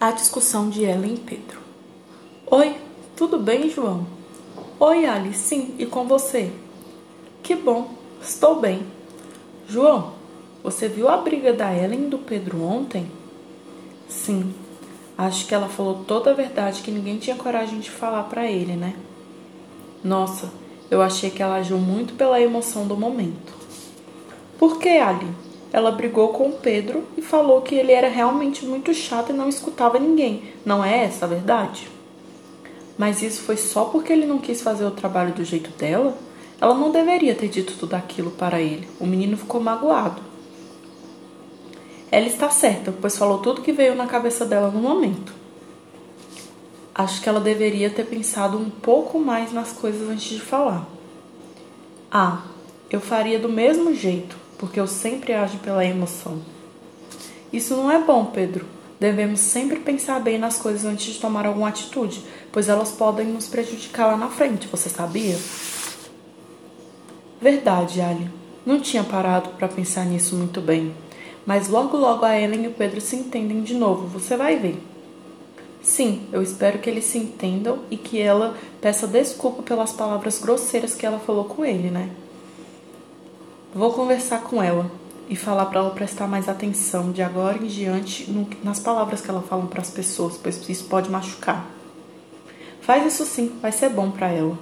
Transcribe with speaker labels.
Speaker 1: A discussão de Ellen e Pedro. Oi, tudo bem, João? Oi, Ali, sim, e com você? Que bom, estou bem. João, você viu a briga da Ellen e do Pedro ontem? Sim, acho que ela falou toda a verdade que ninguém tinha coragem de falar para ele, né? Nossa, eu achei que ela agiu muito pela emoção do momento. Por que, Ali? Ela brigou com Pedro e falou que ele era realmente muito chato e não escutava ninguém. Não é essa a verdade? Mas isso foi só porque ele não quis fazer o trabalho do jeito dela? Ela não deveria ter dito tudo aquilo para ele. O menino ficou magoado. Ela está certa, pois falou tudo que veio na cabeça dela no momento. Acho que ela deveria ter pensado um pouco mais nas coisas antes de falar. Ah, eu faria do mesmo jeito, porque eu sempre ajo pela emoção. Isso não é bom, Pedro. Devemos sempre pensar bem nas coisas antes de tomar alguma atitude, pois elas podem nos prejudicar lá na frente, você sabia? Verdade, Ali. Não tinha parado para pensar nisso muito bem. Mas logo logo a Ellen e o Pedro se entendem de novo, você vai ver. Sim, eu espero que eles se entendam e que ela peça desculpa pelas palavras grosseiras que ela falou com ele, né? Vou conversar com ela e falar para ela prestar mais atenção de agora em diante no, nas palavras que ela fala para as pessoas, pois isso pode machucar. Faz isso sim, vai ser bom para ela.